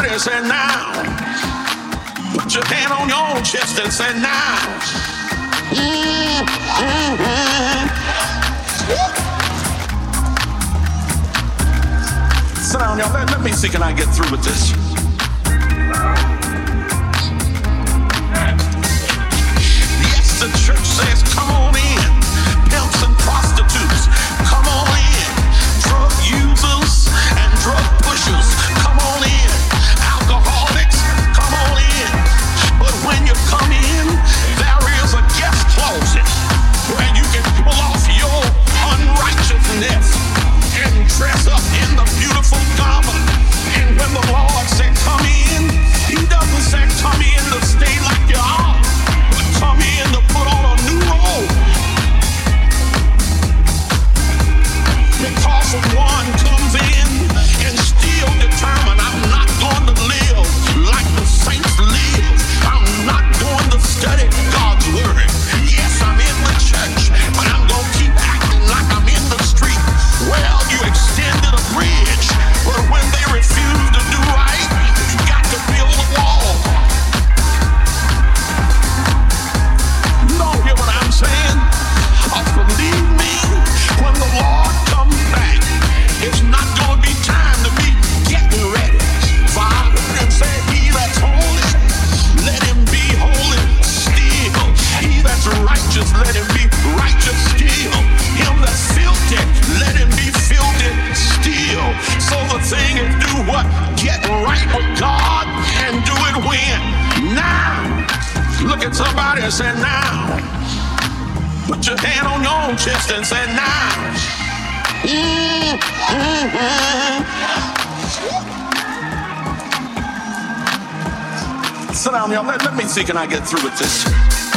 somebody say now. Put your hand on your chest and say now. Sit down, y'all. Let, let me see can I get through with this. Yes, the church says, come on in. Pimps and prostitutes, come on in. Drug users and drug pushers. Y'all. Let, let me see, can I get through with this?